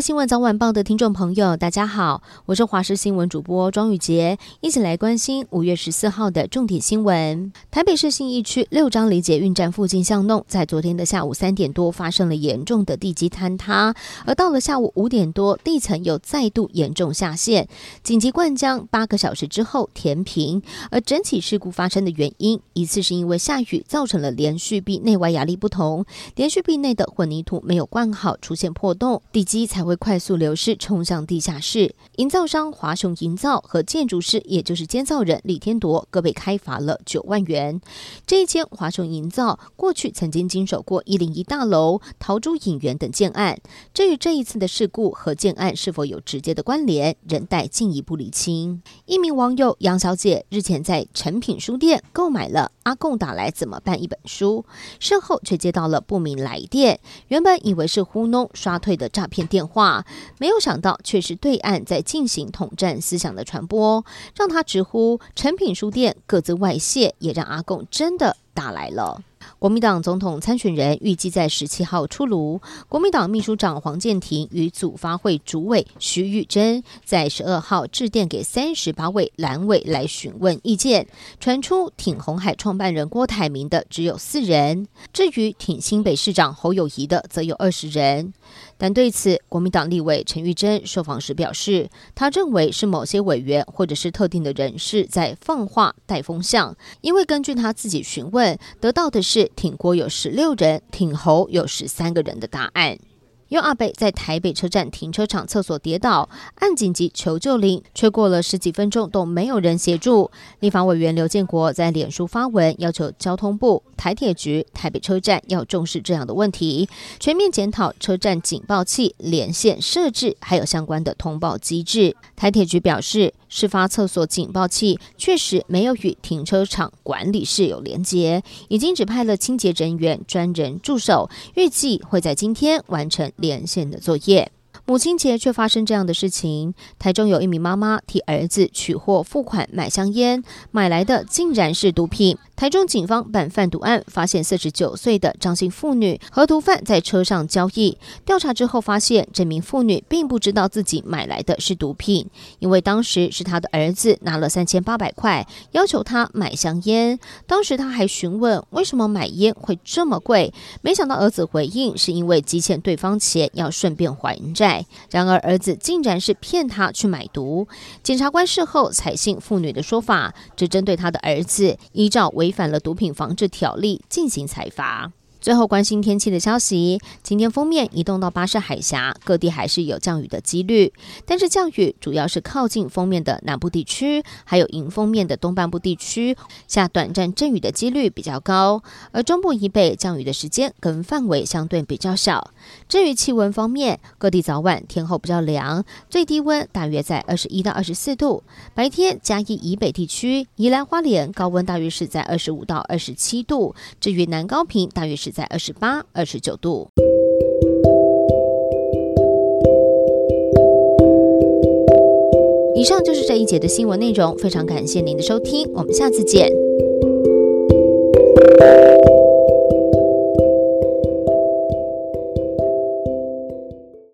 新闻早晚报的听众朋友，大家好，我是华视新闻主播庄宇杰，一起来关心五月十四号的重点新闻。台北市信义区六张犁捷运站附近巷弄，在昨天的下午三点多发生了严重的地基坍塌，而到了下午五点多，地层又再度严重下陷，紧急灌浆，八个小时之后填平。而整起事故发生的原因，一次是因为下雨造成了连续壁内外压力不同，连续壁内的混凝土没有灌好，出现破洞，地基才。才会快速流失，冲向地下室。营造商华雄营造和建筑师，也就是监造人李天铎，各被开罚了九万元。这一间华雄营造过去曾经经手过一零一大楼、陶朱影园等建案，至于这一次的事故和建案是否有直接的关联，仍待进一步厘清。一名网友杨小姐日前在诚品书店购买了《阿贡打来怎么办》一本书，事后却接到了不明来电，原本以为是糊弄刷退的诈骗电话。话没有想到，却是对岸在进行统战思想的传播，让他直呼成品书店各自外泄，也让阿贡真的打来了。国民党总统参选人预计在十七号出炉。国民党秘书长黄健庭与组发会主委徐玉珍在十二号致电给三十八位蓝委来询问意见，传出挺红海创办人郭台铭的只有四人，至于挺新北市长侯友谊的则有二十人。但对此，国民党立委陈玉珍受访时表示，他认为是某些委员或者是特定的人士在放话带风向，因为根据他自己询问得到的是挺郭有十六人，挺侯有十三个人的答案。有阿北在台北车站停车场厕所跌倒，按紧急求救铃，却过了十几分钟都没有人协助。立法委员刘建国在脸书发文，要求交通部、台铁局、台北车站要重视这样的问题，全面检讨车站警报器连线设置，还有相关的通报机制。台铁局表示，事发厕所警报器确实没有与停车场管理室有连接，已经指派了清洁人员专人驻守，预计会在今天完成连线的作业。母亲节却发生这样的事情。台中有一名妈妈替儿子取货付款买香烟，买来的竟然是毒品。台中警方办贩毒案，发现四十九岁的张姓妇女和毒贩在车上交易。调查之后发现，这名妇女并不知道自己买来的是毒品，因为当时是她的儿子拿了三千八百块，要求她买香烟。当时她还询问为什么买烟会这么贵，没想到儿子回应是因为积欠对方钱，要顺便还债。然而，儿子竟然是骗他去买毒。检察官事后采信妇女的说法，只针对他的儿子，依照违违反了毒品防治条例进行采罚。最后关心天气的消息，今天封面移动到巴士海峡，各地还是有降雨的几率，但是降雨主要是靠近封面的南部地区，还有迎风面的东半部地区下短暂阵雨的几率比较高，而中部以北降雨的时间跟范围相对比较小。至于气温方面，各地早晚天候比较凉，最低温大约在二十一到二十四度，白天嘉义以北地区、宜兰花莲高温大约是在二十五到二十七度，至于南高屏大约是。在二十八、二十九度。以上就是这一节的新闻内容，非常感谢您的收听，我们下次见。